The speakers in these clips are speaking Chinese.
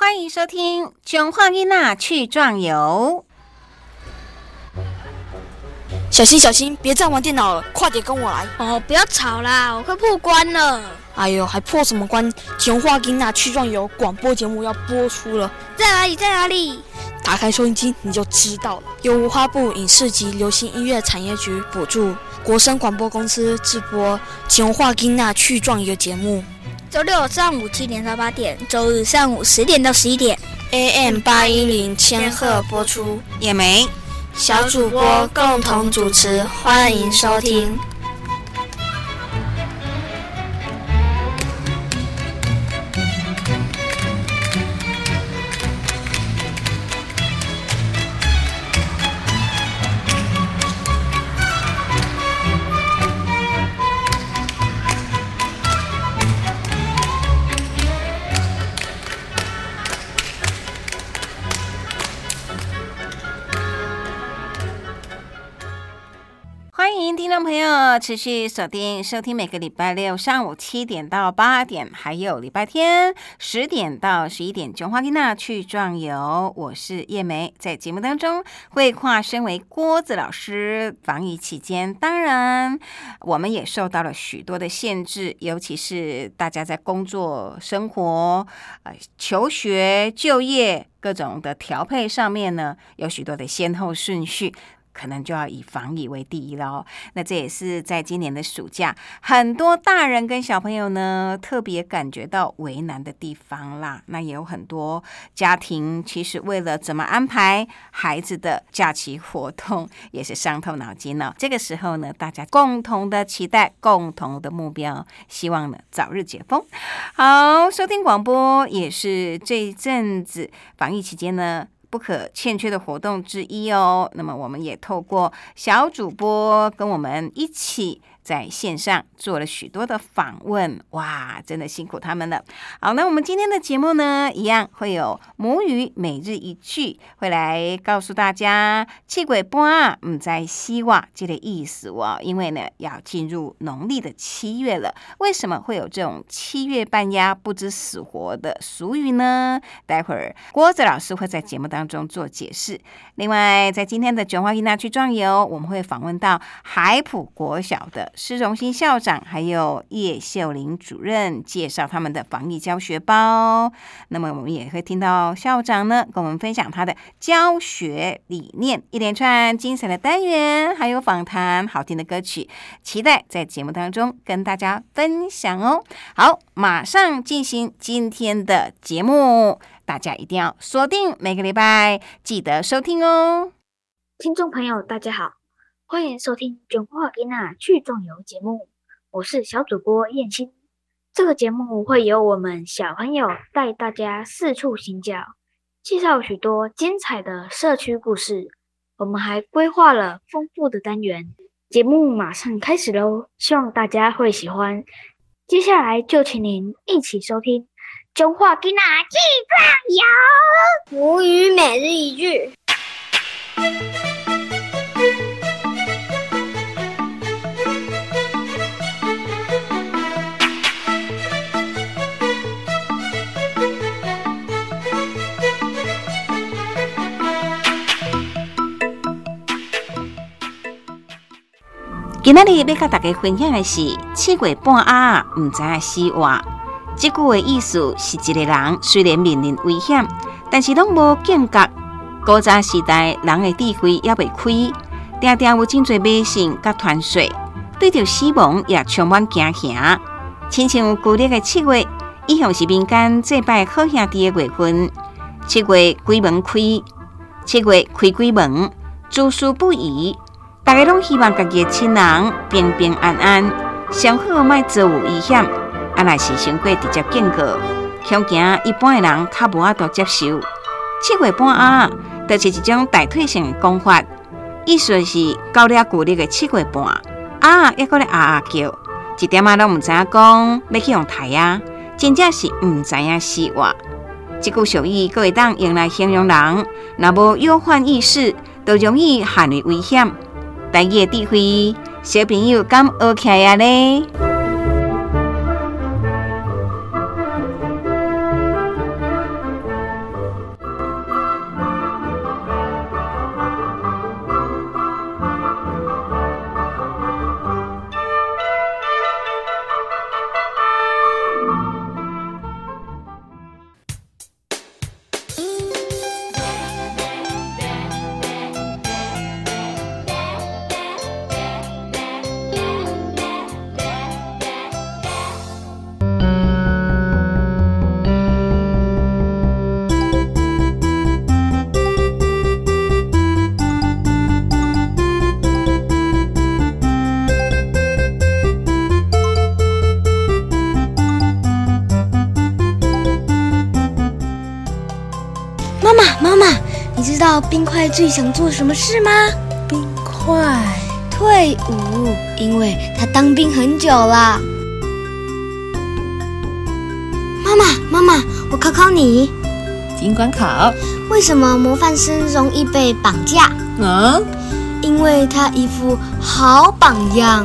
欢迎收听《囧话囡娜去壮游》。小心小心，别再玩电脑了，快点跟我来！哦，不要吵啦，我快破关了。哎呦，还破什么关？《囧话囡娜去壮游》广播节目要播出了，在哪里？在哪里？打开收音机你就知道了。由文化部影视及流行音乐产业局补助，国声广播公司制播《囧话囡娜去壮游》节目。周六上午七点到八点，周日上午十点到十一点，AM 八一零千赫播出。也没小主播共同主持，欢迎收听。朋友，持续锁定收听每个礼拜六上午七点到八点，还有礼拜天十点到十一点，琼花丽娜去壮游。我是叶梅，在节目当中会化身为郭子老师。防疫期间，当然我们也受到了许多的限制，尤其是大家在工作、生活、呃求学、就业各种的调配上面呢，有许多的先后顺序。可能就要以防疫为第一喽。那这也是在今年的暑假，很多大人跟小朋友呢特别感觉到为难的地方啦。那也有很多家庭，其实为了怎么安排孩子的假期活动，也是伤透脑筋了。这个时候呢，大家共同的期待，共同的目标，希望呢早日解封。好，收听广播也是这一阵子防疫期间呢。不可欠缺的活动之一哦。那么，我们也透过小主播跟我们一起。在线上做了许多的访问，哇，真的辛苦他们了。好，那我们今天的节目呢，一样会有母语每日一句，会来告诉大家气鬼波啊，嗯，在希望这个意思哦。因为呢，要进入农历的七月了，为什么会有这种七月半鸦不知死活的俗语呢？待会儿郭子老师会在节目当中做解释。另外，在今天的卷花伊娜去壮游，我们会访问到海普国小的。施荣新校长还有叶秀玲主任介绍他们的防疫教学包，那么我们也会听到校长呢跟我们分享他的教学理念，一连串精彩的单元，还有访谈，好听的歌曲，期待在节目当中跟大家分享哦。好，马上进行今天的节目，大家一定要锁定每个礼拜，记得收听哦。听众朋友，大家好。欢迎收听《卷化给娜去壮游》节目，我是小主播燕心。这个节目会由我们小朋友带大家四处行脚，介绍许多精彩的社区故事。我们还规划了丰富的单元，节目马上开始喽！希望大家会喜欢。接下来就请您一起收听《卷化给娜去壮游》母语每日一句。今日要甲大家分享的是七月半啊，唔知影死活。这句的意思是一个人虽然面临危险，但是拢无警觉。古早时代人的智慧也未开，常常有真侪迷信甲传说，对着死亡也充满惊吓。亲像旧历的七月，一向是民间祭拜好兄弟的月份。七月鬼门开，七月开鬼门，诸事不宜。大家拢希望家己的亲人平平安安，上好莫遭有危险。啊，若是先过直接警告，恐惊一般的人较无法度接受。七月半啊，就是一种代替性的讲法，意思是到了旧历的七月半啊，还搁咧啊啊叫，一点仔拢毋知影讲要去用台啊，真正是毋知影死活。即句俗语，各会当用来形容人，若无忧患意识，就容易陷入危险。大家智慧，小朋友敢学起来呢？冰块最想做什么事吗？冰块退伍，因为他当兵很久了。妈妈，妈妈，我考考你，尽管考。为什么模范生容易被绑架？嗯，因为他一副好榜样。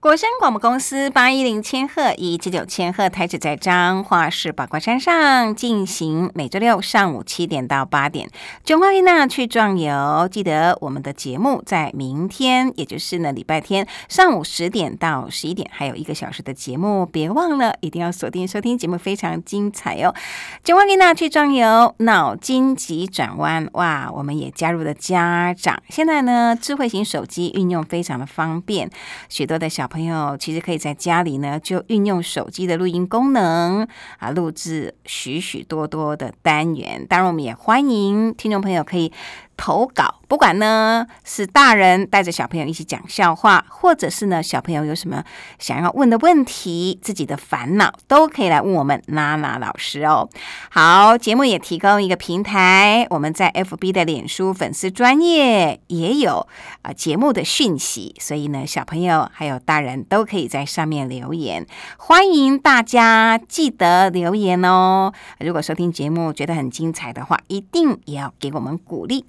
国声广播公司八一零千赫以七九千赫台址在彰化市宝冠山上进行每周六上午七点到八点，中华丽娜去壮游。记得我们的节目在明天，也就是呢礼拜天上午十点到十一点，还有一个小时的节目，别忘了一定要锁定收听节目，非常精彩哦。中华丽娜去壮游，脑筋急转弯哇！我们也加入了家长，现在呢智慧型手机运用非常的方便，许多的小。朋友其实可以在家里呢，就运用手机的录音功能啊，录制许许多多的单元。当然，我们也欢迎听众朋友可以。投稿，不管呢是大人带着小朋友一起讲笑话，或者是呢小朋友有什么想要问的问题，自己的烦恼都可以来问我们娜娜老师哦。好，节目也提供一个平台，我们在 FB 的脸书粉丝专业也有啊节目的讯息，所以呢小朋友还有大人都可以在上面留言，欢迎大家记得留言哦。如果收听节目觉得很精彩的话，一定也要给我们鼓励。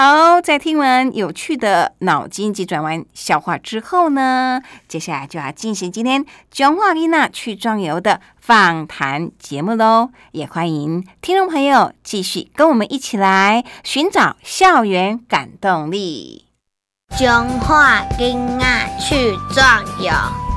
好，在听完有趣的脑筋急转弯笑话之后呢，接下来就要进行今天讲话丽娜去壮游的访谈节目喽。也欢迎听众朋友继续跟我们一起来寻找校园感动力。讲话丽娜去壮游。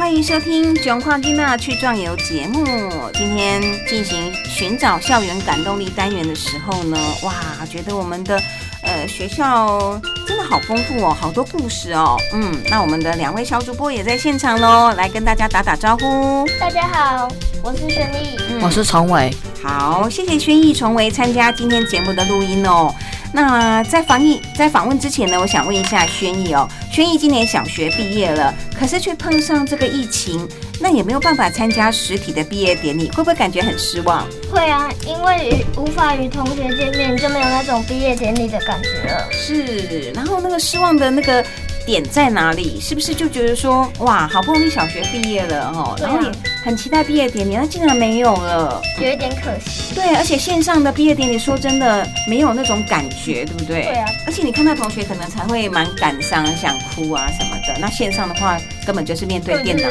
欢迎收听《囧矿金娜去壮游》节目。今天进行寻找校园感动力单元的时候呢，哇，觉得我们的呃学校真的好丰富哦，好多故事哦。嗯，那我们的两位小主播也在现场喽，来跟大家打打招呼。大家好，我是轩逸，我是崇伟。好，谢谢轩逸、崇伟参加今天节目的录音哦。那在防疫在访问之前呢，我想问一下轩逸哦，轩逸今年小学毕业了，可是却碰上这个疫情，那也没有办法参加实体的毕业典礼，会不会感觉很失望？会啊，因为无法与同学见面，就没有那种毕业典礼的感觉了。是，然后那个失望的那个。点在哪里？是不是就觉得说，哇，好不容易小学毕业了哈，然后也很期待毕业典礼，那竟然没有了，有一点可惜。对，而且线上的毕业典礼，说真的，没有那种感觉，对不对？对啊。而且你看到同学，可能才会蛮感伤、想哭啊什么的。那线上的话，根本就是面对电脑。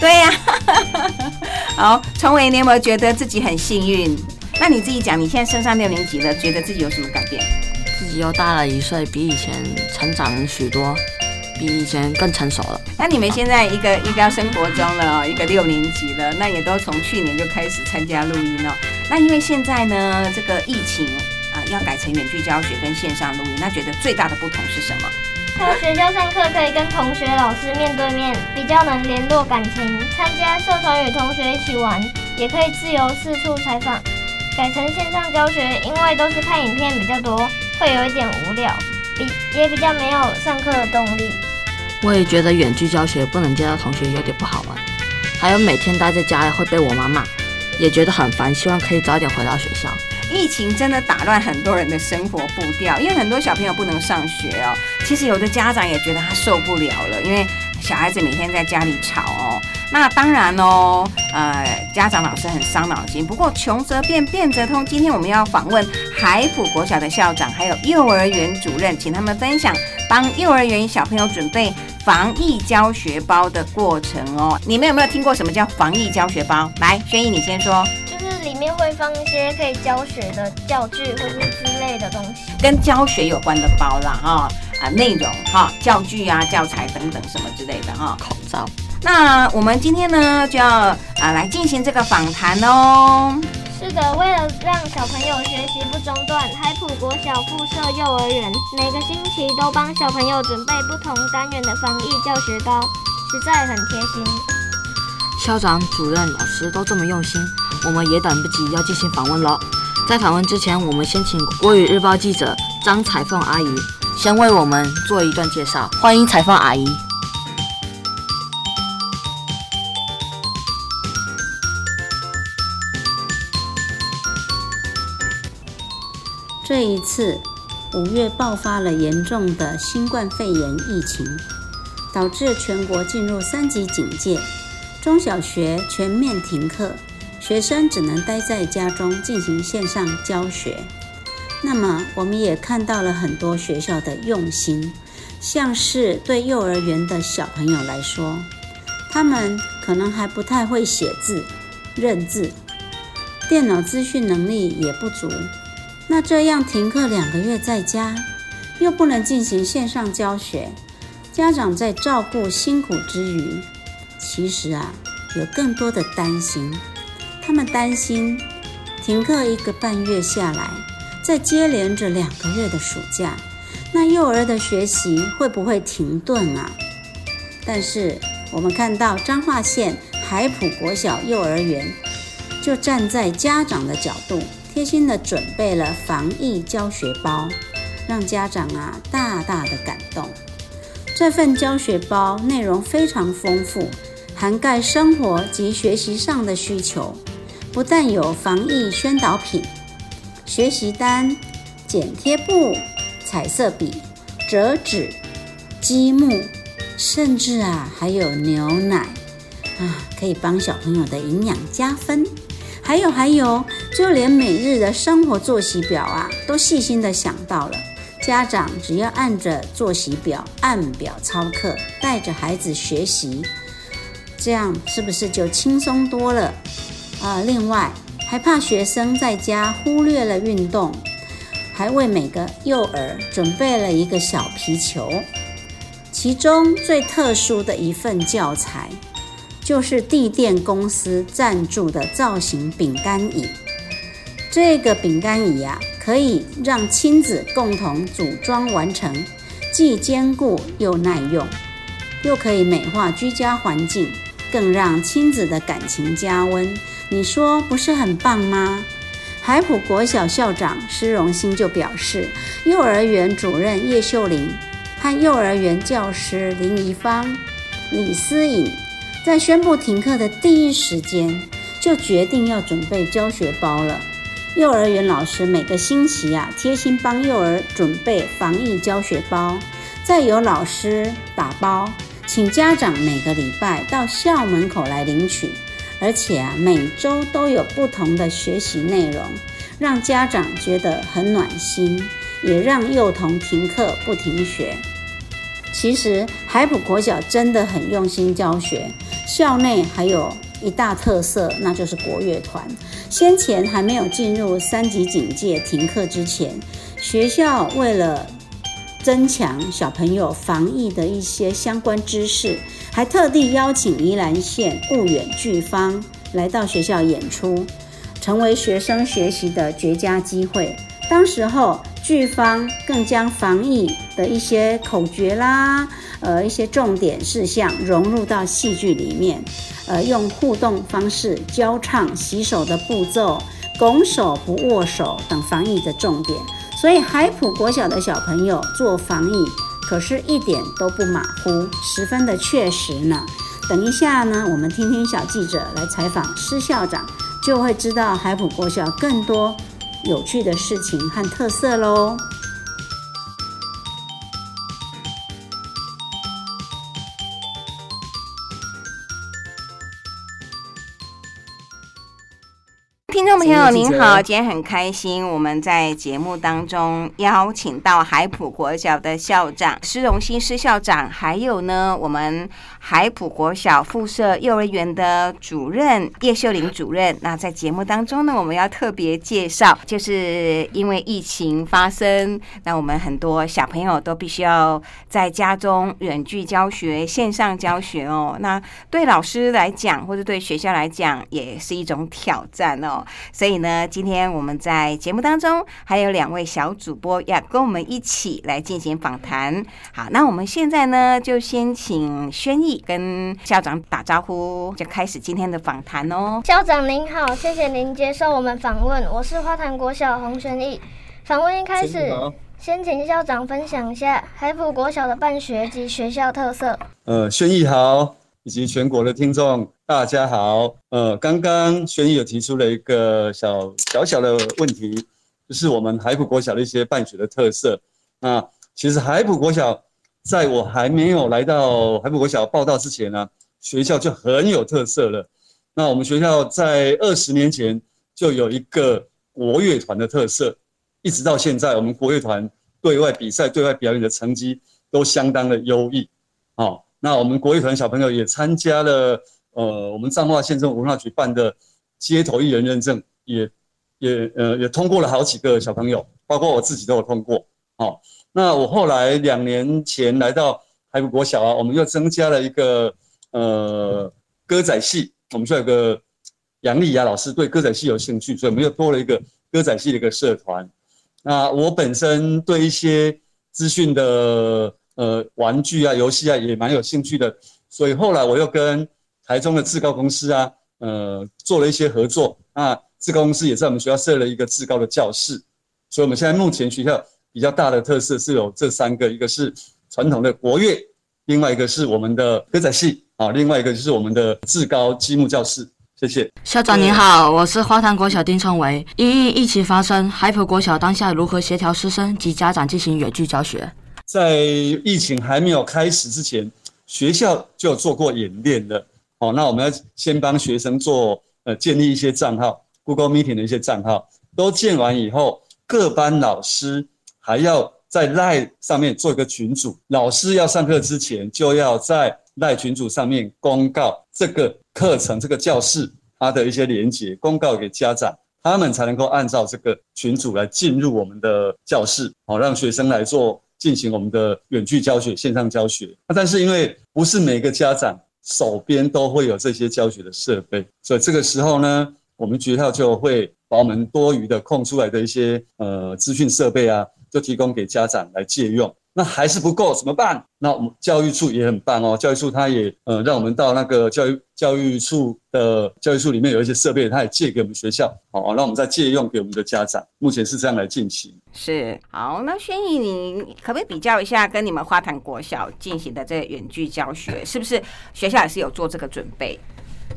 对呀。好，崇伟，你有没有觉得自己很幸运？那你自己讲，你现在升上六年级了，觉得自己有什么改变？自己又大了一岁，比以前成长了许多。比以前更成熟了。那你们现在一个一个要升国中了，一个六年级了，那也都从去年就开始参加录音了。那因为现在呢，这个疫情啊，要改成远距教学跟线上录音，那觉得最大的不同是什么？在学校上课可以跟同学、老师面对面，比较能联络感情；参加社团与同学一起玩，也可以自由四处采访。改成线上教学，因为都是看影片比较多，会有一点无聊。比也比较没有上课的动力。我也觉得远距教学不能见到同学有点不好玩，还有每天待在家里会被我妈骂，也觉得很烦。希望可以早点回到学校。疫情真的打乱很多人的生活步调，因为很多小朋友不能上学哦。其实有的家长也觉得他受不了了，因为小孩子每天在家里吵哦。那当然哦，呃，家长老师很伤脑筋。不过穷则变，变则通。今天我们要访问海普国小的校长，还有幼儿园主任，请他们分享帮幼儿园小朋友准备防疫教学包的过程哦。你们有没有听过什么叫防疫教学包？来，轩逸，你先说。就是里面会放一些可以教学的教具或是之类的东西，跟教学有关的包啦，哈啊，内容哈，教具啊、教材等等什么之类的哈，口罩。那我们今天呢，就要啊来进行这个访谈哦。是的，为了让小朋友学习不中断，海普国小附设幼儿园每个星期都帮小朋友准备不同单元的防疫教学包，实在很贴心。校长、主任、老师都这么用心，我们也等不及要进行访问了。在访问之前，我们先请国语日报记者张彩凤阿姨先为我们做一段介绍。欢迎彩凤阿姨。这一次五月爆发了严重的新冠肺炎疫情，导致全国进入三级警戒，中小学全面停课，学生只能待在家中进行线上教学。那么，我们也看到了很多学校的用心，像是对幼儿园的小朋友来说，他们可能还不太会写字、认字，电脑资讯能力也不足。那这样停课两个月在家，又不能进行线上教学，家长在照顾辛苦之余，其实啊有更多的担心。他们担心停课一个半月下来，再接连着两个月的暑假，那幼儿的学习会不会停顿啊？但是我们看到彰化县海埔国小幼儿园，就站在家长的角度。贴心的准备了防疫教学包，让家长啊大大的感动。这份教学包内容非常丰富，涵盖生活及学习上的需求。不但有防疫宣导品、学习单、剪贴布、彩色笔、折纸、积木，甚至啊还有牛奶啊，可以帮小朋友的营养加分。还有还有，就连每日的生活作息表啊，都细心的想到了。家长只要按着作息表按表操课，带着孩子学习，这样是不是就轻松多了啊？另外，还怕学生在家忽略了运动，还为每个幼儿准备了一个小皮球，其中最特殊的一份教材。就是地电公司赞助的造型饼干椅。这个饼干椅呀，可以让亲子共同组装完成，既坚固又耐用，又可以美化居家环境，更让亲子的感情加温。你说不是很棒吗？海普国小校长施荣兴就表示，幼儿园主任叶秀玲和幼儿园教师林怡芳、李思颖。在宣布停课的第一时间，就决定要准备教学包了。幼儿园老师每个星期啊，贴心帮幼儿准备防疫教学包，再由老师打包，请家长每个礼拜到校门口来领取。而且啊，每周都有不同的学习内容，让家长觉得很暖心，也让幼童停课不停学。其实海普国小真的很用心教学。校内还有一大特色，那就是国乐团。先前还没有进入三级警戒停课之前，学校为了增强小朋友防疫的一些相关知识，还特地邀请宜兰县婺远剧方来到学校演出，成为学生学习的绝佳机会。当时候剧方更将防疫的一些口诀啦。呃，一些重点事项融入到戏剧里面，呃，用互动方式教唱洗手的步骤、拱手不握手等防疫的重点。所以海普国小的小朋友做防疫，可是一点都不马虎，十分的确实呢。等一下呢，我们听听小记者来采访施校长，就会知道海普国小更多有趣的事情和特色喽。众朋友您好，今天很开心，我们在节目当中邀请到海普国小的校长施荣新施校长，还有呢我们海普国小附设幼儿园的主任叶秀玲主任。那在节目当中呢，我们要特别介绍，就是因为疫情发生，那我们很多小朋友都必须要在家中远距教学、线上教学哦。那对老师来讲，或者对学校来讲，也是一种挑战哦。哈。所以呢，今天我们在节目当中还有两位小主播要跟我们一起来进行访谈。好，那我们现在呢，就先请轩逸跟校长打招呼，就开始今天的访谈哦。校长您好，谢谢您接受我们访问，我是花坛国小洪轩逸。访问一开始。先请校长分享一下海普国小的办学及学校特色。呃，轩逸好，以及全国的听众大家好。呃，刚刚轩逸有提出了一个小小小的问题，就是我们海普国小的一些办学的特色。那其实海普国小在我还没有来到海普国小报道之前呢，学校就很有特色了。那我们学校在二十年前就有一个国乐团的特色。一直到现在，我们国乐团对外比赛、对外表演的成绩都相当的优异。好，那我们国艺团小朋友也参加了，呃，我们彰化县政府文化局办的街头艺人认证，也也呃也通过了好几个小朋友，包括我自己都有通过。哦，那我后来两年前来到海普国小啊，我们又增加了一个呃歌仔戏，我们说有个杨丽雅老师对歌仔戏有兴趣，所以我们又多了一个歌仔戏的一个社团。那我本身对一些资讯的呃玩具啊、游戏啊也蛮有兴趣的，所以后来我又跟台中的志高公司啊，呃做了一些合作。那志高公司也在我们学校设了一个志高的教室，所以我们现在目前学校比较大的特色是有这三个：一个是传统的国乐，另外一个是我们的歌仔戏啊，另外一个就是我们的志高积木教室。谢谢校长您好，我是花坛国小丁春维。因应疫情发生，海普国小当下如何协调师生及家长进行远距教学？在疫情还没有开始之前，学校就有做过演练了。好，那我们要先帮学生做呃建立一些账号，Google Meeting 的一些账号，都建完以后，各班老师还要在 Line 上面做一个群组，老师要上课之前就要在赖群组上面公告这个课程、这个教室它的一些连接，公告给家长，他们才能够按照这个群组来进入我们的教室，好让学生来做进行我们的远距教学、线上教学。那但是因为不是每个家长手边都会有这些教学的设备，所以这个时候呢，我们学校就会把我们多余的空出来的一些呃资讯设备啊，就提供给家长来借用。那还是不够，怎么办？那我们教育处也很棒哦，教育处他也呃让我们到那个教育教育处的教育处里面有一些设备，他也借给我们学校，好，让我们再借用给我们的家长。目前是这样来进行。是好，那轩逸，你可不可以比较一下跟你们花坛国小进行的这个远距教学，是不是学校也是有做这个准备？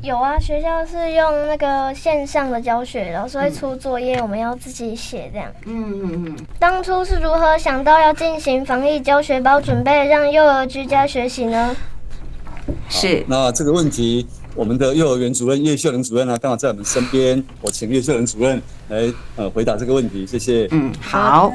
有啊，学校是用那个线上的教学，老师会出作业，我们要自己写这样。嗯嗯嗯。当初是如何想到要进行防疫教学包，准备让幼儿居家学习呢？是。那这个问题，我们的幼儿园主任叶秀玲主任呢，刚好在我们身边，我请叶秀玲主任来呃回答这个问题，谢谢。嗯，好。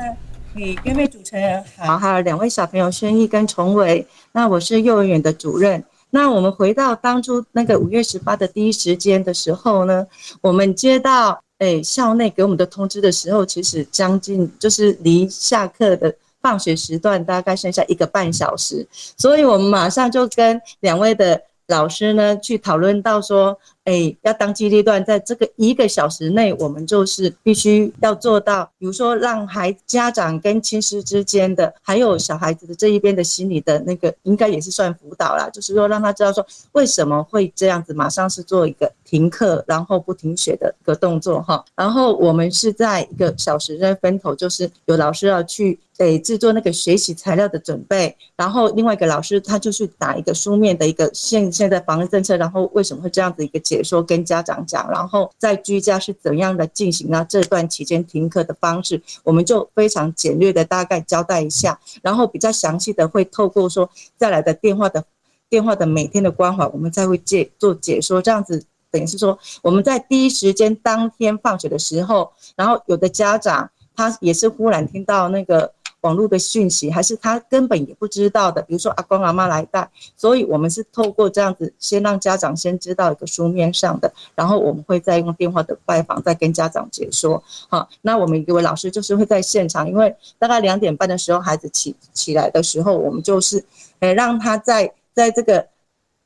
你各位主持人好，还有两位小朋友轩逸跟崇伟，那我是幼儿园的主任。那我们回到当初那个五月十八的第一时间的时候呢，我们接到诶校内给我们的通知的时候，其实将近就是离下课的放学时段大概剩下一个半小时，所以我们马上就跟两位的老师呢去讨论到说。哎，要当机立断，在这个一个小时内，我们就是必须要做到，比如说让孩家长跟亲师之间的，还有小孩子的这一边的心理的那个，应该也是算辅导啦，就是说让他知道说为什么会这样子，马上是做一个停课，然后不停学的一个动作哈。然后我们是在一个小时内分头，就是有老师要去诶制作那个学习材料的准备，然后另外一个老师他就去打一个书面的一个现现在防疫政策，然后为什么会这样子一个。解说跟家长讲，然后在居家是怎样的进行呢？这段期间停课的方式，我们就非常简略的大概交代一下，然后比较详细的会透过说再来的电话的电话的每天的关怀，我们再会解做解说，这样子等于是说我们在第一时间当天放学的时候，然后有的家长他也是忽然听到那个。网络的讯息，还是他根本也不知道的。比如说阿公阿妈来带，所以我们是透过这样子，先让家长先知道一个书面上的，然后我们会再用电话的拜访，再跟家长解说。好，那我们一位老师就是会在现场，因为大概两点半的时候孩子起起来的时候，我们就是，诶让他在在这个。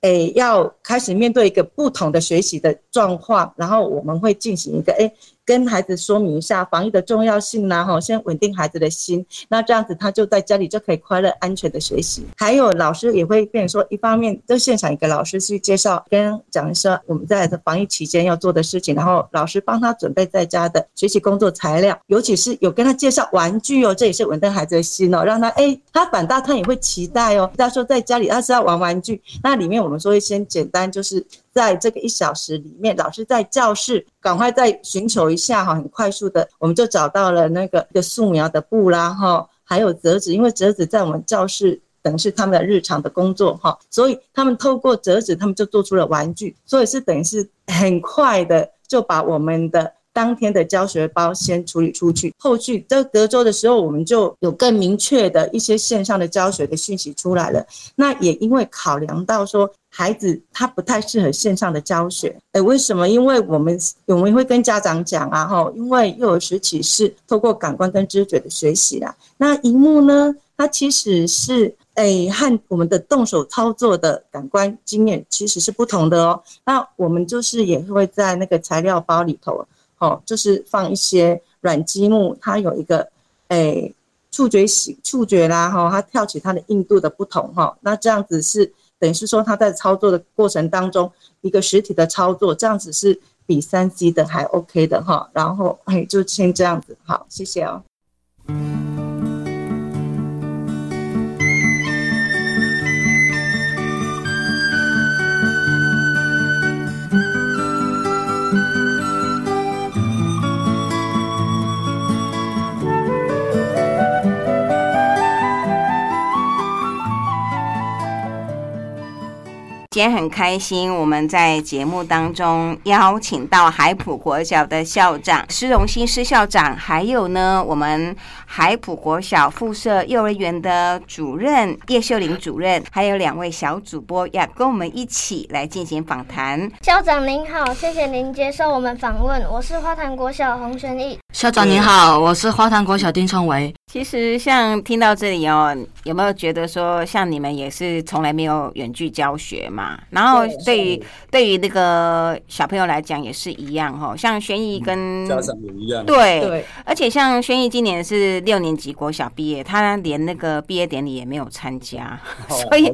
诶要开始面对一个不同的学习的状况，然后我们会进行一个诶。跟孩子说明一下防疫的重要性啦，哈，先稳定孩子的心，那这样子他就在家里就可以快乐安全的学习。还有老师也会变说，一方面就现场一个老师去介绍，跟讲一下我们在防疫期间要做的事情，然后老师帮他准备在家的学习工作材料，尤其是有跟他介绍玩具哦，这也是稳定孩子的心哦，让他哎，他反倒他也会期待哦。他说在家里他是要玩玩具，那里面我们说会先简单就是。在这个一小时里面，老师在教室赶快再寻求一下哈，很快速的，我们就找到了那个一个素描的布啦哈，还有折纸，因为折纸在我们教室等于是他们的日常的工作哈，所以他们透过折纸，他们就做出了玩具，所以是等于是很快的就把我们的。当天的教学包先处理出去，后续在隔周的时候，我们就有更明确的一些线上的教学的讯息出来了。那也因为考量到说孩子他不太适合线上的教学，哎，为什么？因为我们我们会跟家长讲啊，哈，因为幼儿时期是透过感官跟知觉的学习啦。那荧幕呢，它其实是哎和我们的动手操作的感官经验其实是不同的哦。那我们就是也会在那个材料包里头。哦，就是放一些软积木，它有一个诶触觉喜触觉啦，哈，它跳起它的硬度的不同，哈，那这样子是等于是说它在操作的过程当中，一个实体的操作，这样子是比三 C 的还 OK 的哈，然后哎就先这样子，好，谢谢哦。今天很开心，我们在节目当中邀请到海普国小的校长施荣新施校长，还有呢，我们海普国小附设幼儿园的主任叶秀玲主任，还有两位小主播要跟我们一起来进行访谈。校长您好，谢谢您接受我们访问，我是花坛国小洪轩义。校长您好，我是花坛国小丁春维。其实像听到这里哦，有没有觉得说，像你们也是从来没有远距教学嘛？然后对于对于那个小朋友来讲也是一样哈，像轩逸跟家长也一样，对，而且像轩逸今年是六年级国小毕业，他连那个毕业典礼也没有参加，所以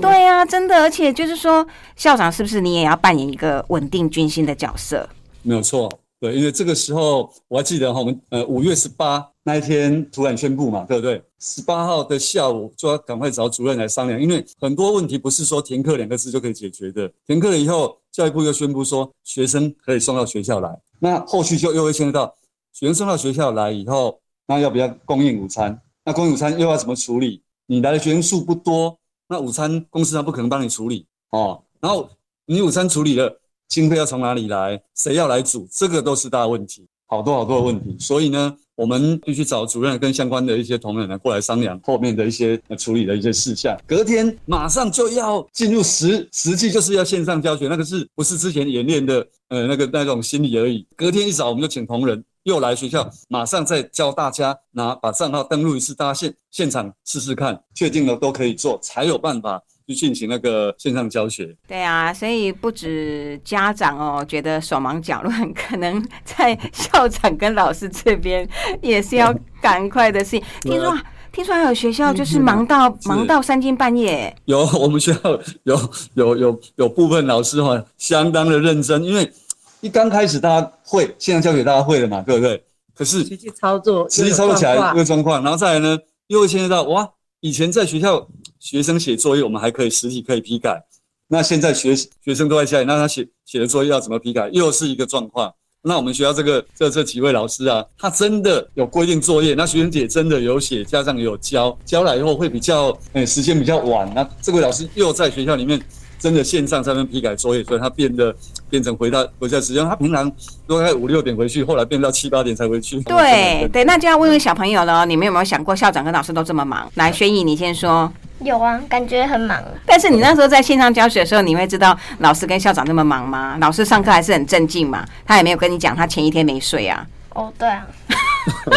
对啊，真的，而且就是说校长是不是你也要扮演一个稳定军心的角色？没有错。对，因为这个时候我还记得哈，我们呃五月十八那一天突然宣布嘛，对不对？十八号的下午就要赶快找主任来商量，因为很多问题不是说停课两个字就可以解决的。停课了以后，教育部又宣布说学生可以送到学校来，那后续就又会牵涉到学生送到学校来以后，那要不要供应午餐？那供应午餐又要怎么处理？你来的学生数不多，那午餐公司他不可能帮你处理哦。然后你午餐处理了。经费要从哪里来？谁要来煮？这个都是大问题，好多好多的问题。所以呢，我们必须找主任跟相关的一些同仁呢过来商量后面的一些处理的一些事项。隔天马上就要进入实实际，就是要线上教学，那个是不是之前演练的？呃，那个那种心理而已。隔天一早我们就请同仁又来学校，马上再教大家拿把账号登录一次，大家现现场试试看，确定了都可以做，才有办法。去进行那个线上教学，对啊，所以不止家长哦，觉得手忙脚乱，可能在校长跟老师这边 也是要赶快的事情。听说，听说还有学校就是忙到忙到三更半夜。有，我们学校有有有有部分老师哈，相当的认真，因为一刚开始大家会线上教学，大家会了嘛，对不对？可是实际操作，实际操作起来一个状况，然后再来呢，又会牵涉到哇，以前在学校。学生写作业，我们还可以实体可以批改。那现在学学生都在家里，那他写写的作业要怎么批改，又是一个状况。那我们学校这个这这几位老师啊，他真的有规定作业，那学生姐真的有写，家长有教，教来以后会比较，诶时间比较晚。那这位老师又在学校里面。真的线上上面批改作业，所以他变得变成回到回家时间。他平常都在五六点回去，后来变到七八点才回去。对对，那就要问问小朋友了。你们有没有想过，校长跟老师都这么忙？来，轩逸，你先说。有啊，感觉很忙。但是你那时候在线上教学的时候，你会知道老师跟校长那么忙吗？老师上课还是很镇静嘛，他也没有跟你讲他前一天没睡啊。哦，对啊。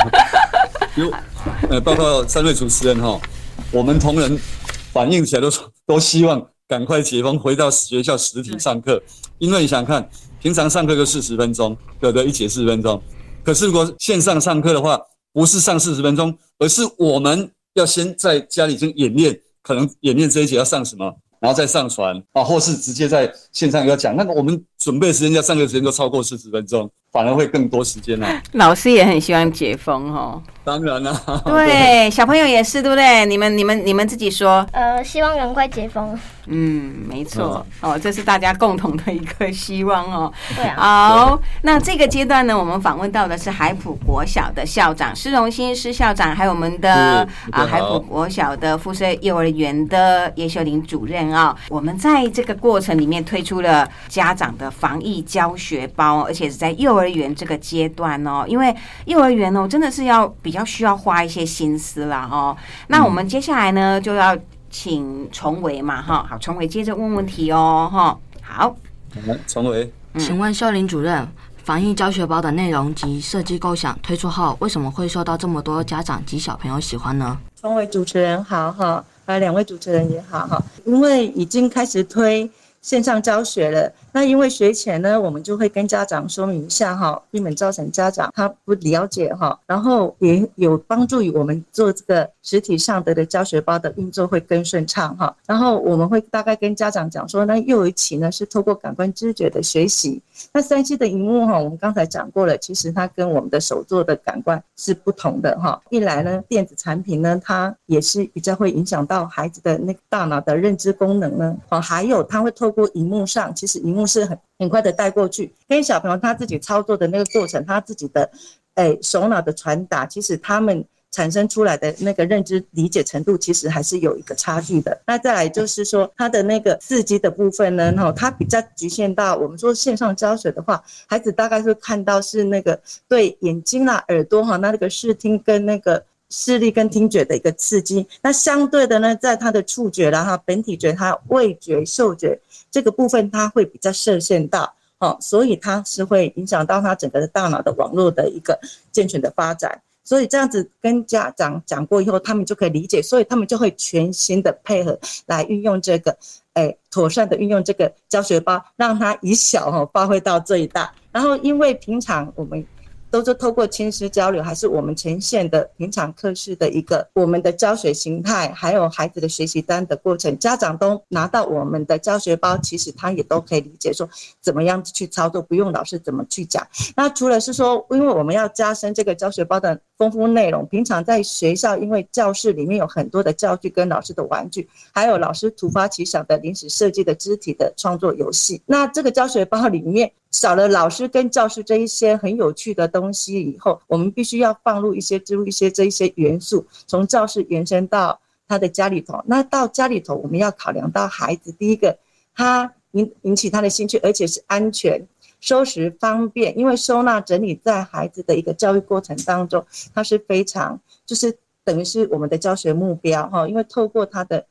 有，呃，包括三位主持人哈，我们同仁反映起来都说，都希望。赶快解封，回到学校实体上课。因为你想看，平常上课就四十分钟，对不对一节四十分钟。可是如果线上上课的话，不是上四十分钟，而是我们要先在家里先演练，可能演练这一节要上什么，然后再上传啊，或是直接在线上要讲。那个我们准备时间要上课时间都超过四十分钟，反而会更多时间了。老师也很希望解封哦。当然啦，对，小朋友也是，对不对？你们、你们、你们自己说。呃，希望赶快解封。嗯，没错，哦，这是大家共同的一个希望哦。对啊。好，那这个阶段呢，我们访问到的是海普国小的校长施荣兴施校长，还有我们的啊海普国小的附设幼儿园的叶秀玲主任啊。我们在这个过程里面推出了家长的防疫教学包，而且是在幼儿园这个阶段哦，因为幼儿园哦真的是要比较需要花一些心思了哦。那我们接下来呢就要。请重维嘛，哈，好，重维接着问问题哦，哈，好，重维，请问秀林主任，防疫教学包的内容及设计构想推出后，为什么会受到这么多家长及小朋友喜欢呢？重维主持人好，哈，啊，两位主持人也好，哈，因为已经开始推。线上教学了，那因为学前呢，我们就会跟家长说明一下哈，避免造成家长他不了解哈，然后也有帮助于我们做这个实体上的的教学包的运作会更顺畅哈。然后我们会大概跟家长讲说，那幼儿期呢是透过感官知觉的学习，那三 C 的荧幕哈，我们刚才讲过了，其实它跟我们的手做的感官是不同的哈。一来呢，电子产品呢，它也是比较会影响到孩子的那个大脑的认知功能呢，哦，还有它会透过荧幕上，其实荧幕是很很快的带过去，跟小朋友他自己操作的那个过程，他自己的，哎，手脑的传达，其实他们产生出来的那个认知理解程度，其实还是有一个差距的。那再来就是说，他的那个刺激的部分呢，哈，它比较局限到我们说线上教学的话，孩子大概会看到是那个对眼睛啦、耳朵哈，那那个视听跟那个。视力跟听觉的一个刺激，那相对的呢，在他的触觉然后本体觉、他味觉、嗅觉这个部分，他会比较受限到，哦，所以它是会影响到他整个的大脑的网络的一个健全的发展。所以这样子跟家长讲过以后，他们就可以理解，所以他们就会全心的配合来运用这个，哎，妥善的运用这个教学包，让他以小哈发挥到最大。然后因为平常我们。都是透过亲师交流，还是我们前线的平常课室的一个我们的教学形态，还有孩子的学习单的过程，家长都拿到我们的教学包，其实他也都可以理解说怎么样去操作，不用老师怎么去讲。那除了是说，因为我们要加深这个教学包的丰富内容，平常在学校，因为教室里面有很多的教具跟老师的玩具，还有老师突发奇想的临时设计的肢体的创作游戏，那这个教学包里面。少了老师跟教师这一些很有趣的东西以后，我们必须要放入一些、植入一些这一些元素，从教室延伸到他的家里头。那到家里头，我们要考量到孩子第一个，他引引起他的兴趣，而且是安全、收拾方便。因为收纳整理在孩子的一个教育过程当中，它是非常就是等于是我们的教学目标哈。因为透过他的。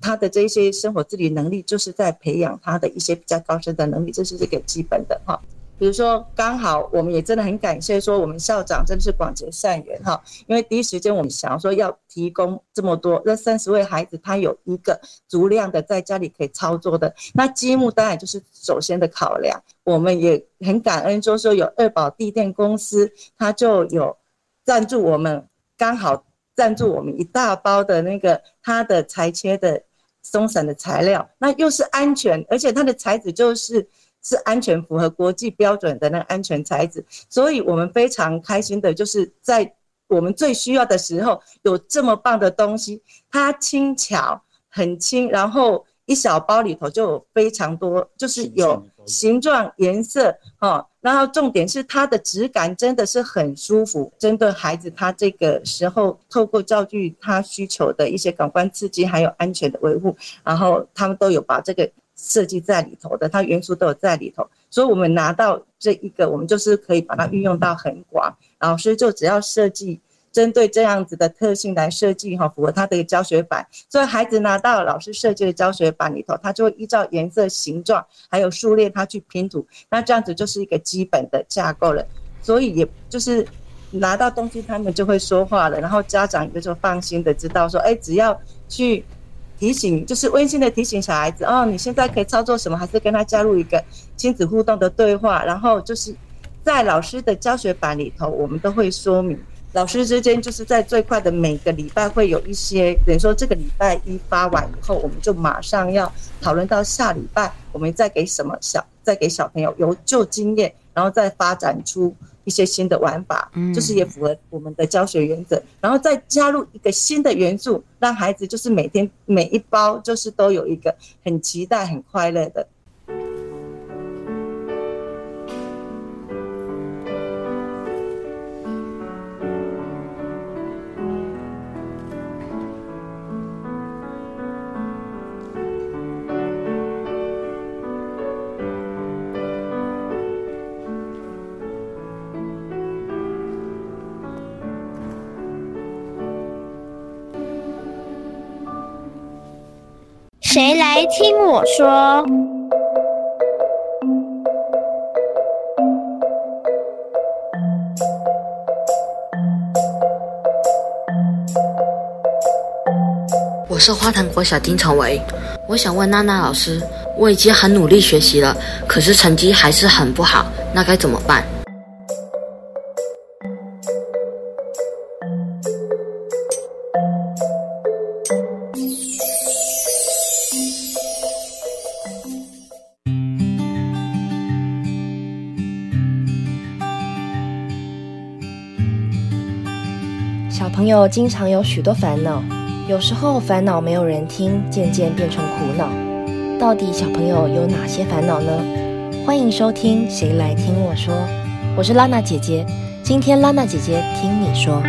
他的这些生活自理能力，就是在培养他的一些比较高深的能力，这是这个基本的哈。比如说，刚好我们也真的很感谢说，我们校长真的是广结善缘哈。因为第一时间我们想要说要提供这么多，那三十位孩子他有一个足量的在家里可以操作的，那积木当然就是首先的考量。我们也很感恩，就说有二宝地电公司，他就有赞助我们，刚好赞助我们一大包的那个他的裁切的。松散的材料，那又是安全，而且它的材质就是是安全，符合国际标准的那个安全材质，所以我们非常开心的，就是在我们最需要的时候有这么棒的东西，它轻巧很轻，然后一小包里头就有非常多，就是有形状、颜色，哦。然后重点是它的质感真的是很舒服，针对孩子他这个时候透过教具他需求的一些感官刺激，还有安全的维护，然后他们都有把这个设计在里头的，它元素都有在里头，所以我们拿到这一个，我们就是可以把它运用到很广，老师就只要设计。针对这样子的特性来设计哈，符合他的一个教学版，所以孩子拿到老师设计的教学版里头，他就会依照颜色、形状还有数列，他去拼图，那这样子就是一个基本的架构了。所以也就是拿到东西，他们就会说话了，然后家长也就放心的知道说，哎，只要去提醒，就是温馨的提醒小孩子哦，你现在可以操作什么，还是跟他加入一个亲子互动的对话，然后就是在老师的教学版里头，我们都会说明。老师之间就是在最快的每个礼拜会有一些，等于说这个礼拜一发完以后，我们就马上要讨论到下礼拜，我们再给什么小，再给小朋友由旧经验，然后再发展出一些新的玩法，就是也符合我们的教学原则，然后再加入一个新的元素，让孩子就是每天每一包就是都有一个很期待、很快乐的。谁来听我说？我是花坛国小丁成维，我想问娜娜老师，我已经很努力学习了，可是成绩还是很不好，那该怎么办？经常有许多烦恼，有时候烦恼没有人听，渐渐变成苦恼。到底小朋友有哪些烦恼呢？欢迎收听《谁来听我说》，我是拉娜姐姐。今天拉娜姐姐听你说。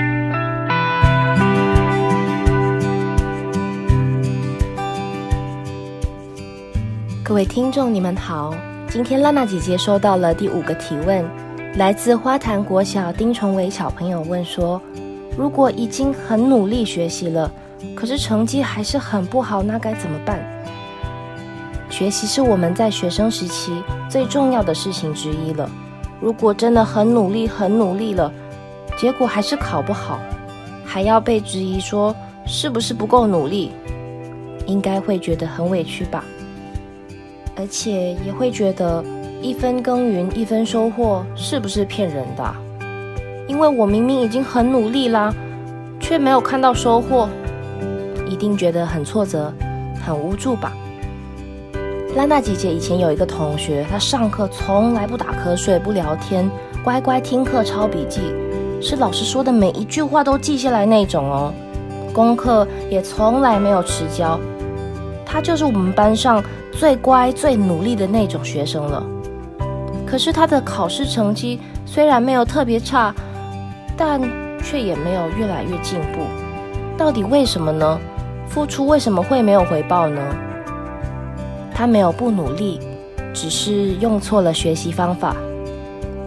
各位听众，你们好。今天拉娜姐姐收到了第五个提问，来自花坛国小丁崇伟小朋友问说。如果已经很努力学习了，可是成绩还是很不好，那该怎么办？学习是我们在学生时期最重要的事情之一了。如果真的很努力、很努力了，结果还是考不好，还要被质疑说是不是不够努力，应该会觉得很委屈吧？而且也会觉得一分耕耘一分收获是不是骗人的？因为我明明已经很努力啦，却没有看到收获，一定觉得很挫折、很无助吧？拉娜姐姐以前有一个同学，她上课从来不打瞌睡、不聊天，乖乖听课、抄笔记，是老师说的每一句话都记下来那种哦。功课也从来没有迟交，她就是我们班上最乖、最努力的那种学生了。可是她的考试成绩虽然没有特别差。但却也没有越来越进步，到底为什么呢？付出为什么会没有回报呢？他没有不努力，只是用错了学习方法。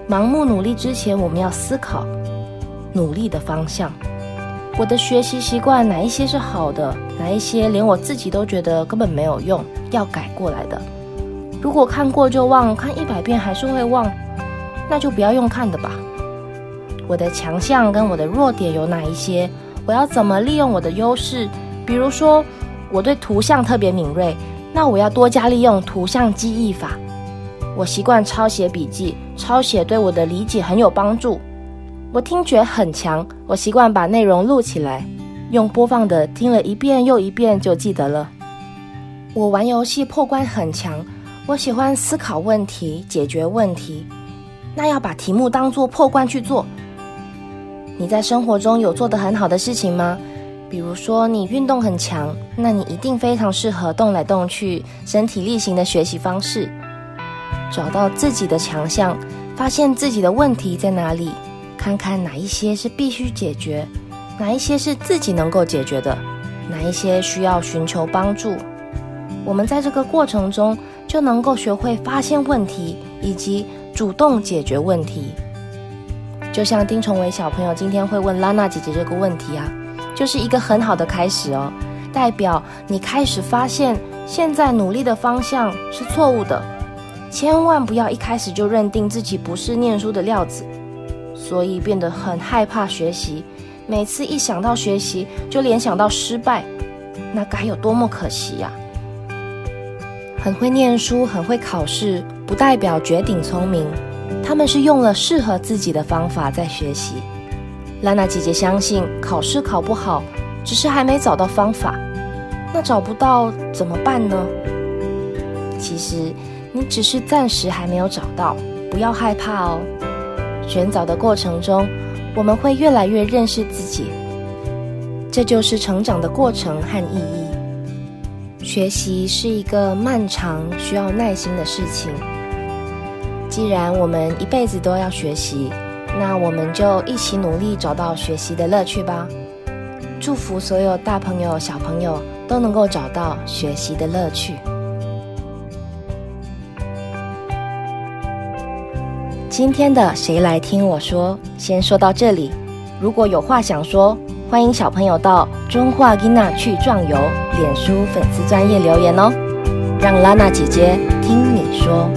盲目努力之前，我们要思考努力的方向。我的学习习惯哪一些是好的，哪一些连我自己都觉得根本没有用，要改过来的。如果看过就忘，看一百遍还是会忘，那就不要用看的吧。我的强项跟我的弱点有哪一些？我要怎么利用我的优势？比如说，我对图像特别敏锐，那我要多加利用图像记忆法。我习惯抄写笔记，抄写对我的理解很有帮助。我听觉很强，我习惯把内容录起来，用播放的听了一遍又一遍就记得了。我玩游戏破关很强，我喜欢思考问题、解决问题，那要把题目当做破关去做。你在生活中有做得很好的事情吗？比如说你运动很强，那你一定非常适合动来动去、身体力行的学习方式。找到自己的强项，发现自己的问题在哪里，看看哪一些是必须解决，哪一些是自己能够解决的，哪一些需要寻求帮助。我们在这个过程中就能够学会发现问题，以及主动解决问题。就像丁崇伟小朋友今天会问拉娜姐姐这个问题啊，就是一个很好的开始哦，代表你开始发现现在努力的方向是错误的，千万不要一开始就认定自己不是念书的料子，所以变得很害怕学习，每次一想到学习就联想到失败，那该有多么可惜呀！很会念书，很会考试，不代表绝顶聪明。他们是用了适合自己的方法在学习。兰娜姐姐相信，考试考不好，只是还没找到方法。那找不到怎么办呢？其实，你只是暂时还没有找到，不要害怕哦。寻找的过程中，我们会越来越认识自己，这就是成长的过程和意义。学习是一个漫长、需要耐心的事情。既然我们一辈子都要学习，那我们就一起努力找到学习的乐趣吧。祝福所有大朋友、小朋友都能够找到学习的乐趣。今天的谁来听我说，先说到这里。如果有话想说，欢迎小朋友到中华吉娜去壮游脸书粉丝专业留言哦，让拉娜姐姐听你说。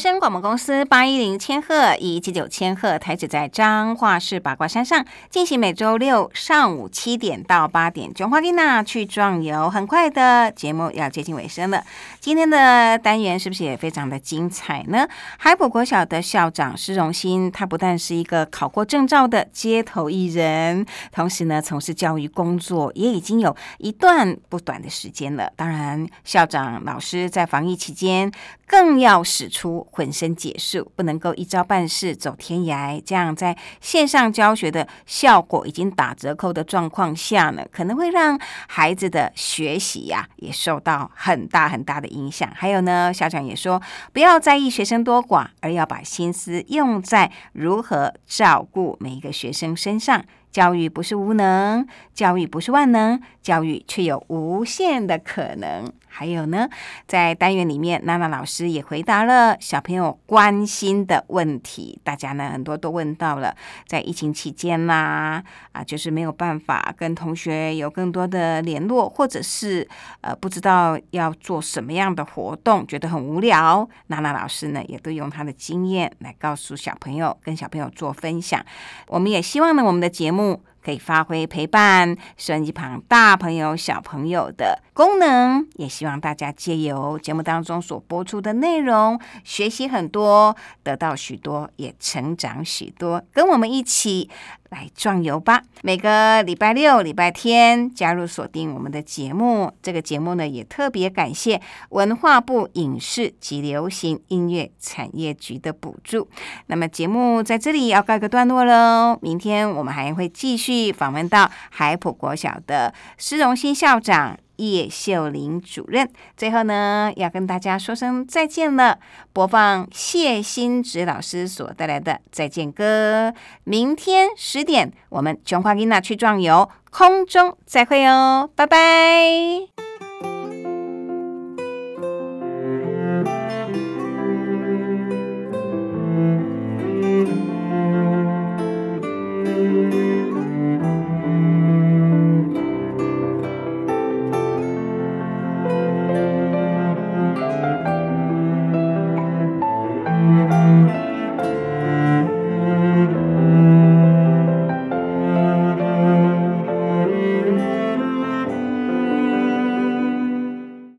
声广播公司八一零千赫以及九千赫台址在彰化市八卦山上进行每周六上午七点到八点，中华丽娜去壮游。很快的节目要接近尾声了，今天的单元是不是也非常的精彩呢？海普国小的校长施荣新，他不但是一个考过证照的街头艺人，同时呢从事教育工作也已经有一段不短的时间了。当然，校长老师在防疫期间更要使出。浑身解数，不能够一招半式走天涯。这样在线上教学的效果已经打折扣的状况下呢，可能会让孩子的学习呀也受到很大很大的影响。还有呢，校长也说，不要在意学生多寡，而要把心思用在如何照顾每一个学生身上。教育不是无能，教育不是万能，教育却有无限的可能。还有呢，在单元里面，娜娜老师也回答了小朋友关心的问题。大家呢很多都问到了，在疫情期间啦，啊，就是没有办法跟同学有更多的联络，或者是呃不知道要做什么样的活动，觉得很无聊。娜娜老师呢也都用她的经验来告诉小朋友，跟小朋友做分享。我们也希望呢，我们的节目。可以发挥陪伴收音机旁大朋友、小朋友的功能，也希望大家借由节目当中所播出的内容，学习很多，得到许多，也成长许多，跟我们一起。来壮游吧！每个礼拜六、礼拜天加入锁定我们的节目。这个节目呢，也特别感谢文化部影视及流行音乐产业局的补助。那么节目在这里要告一个段落喽。明天我们还会继续访问到海普国小的施荣新校长。叶秀玲主任，最后呢，要跟大家说声再见了。播放谢欣植老师所带来的再见歌。明天十点，我们琼花丽娜去壮游，空中再会哦，拜拜。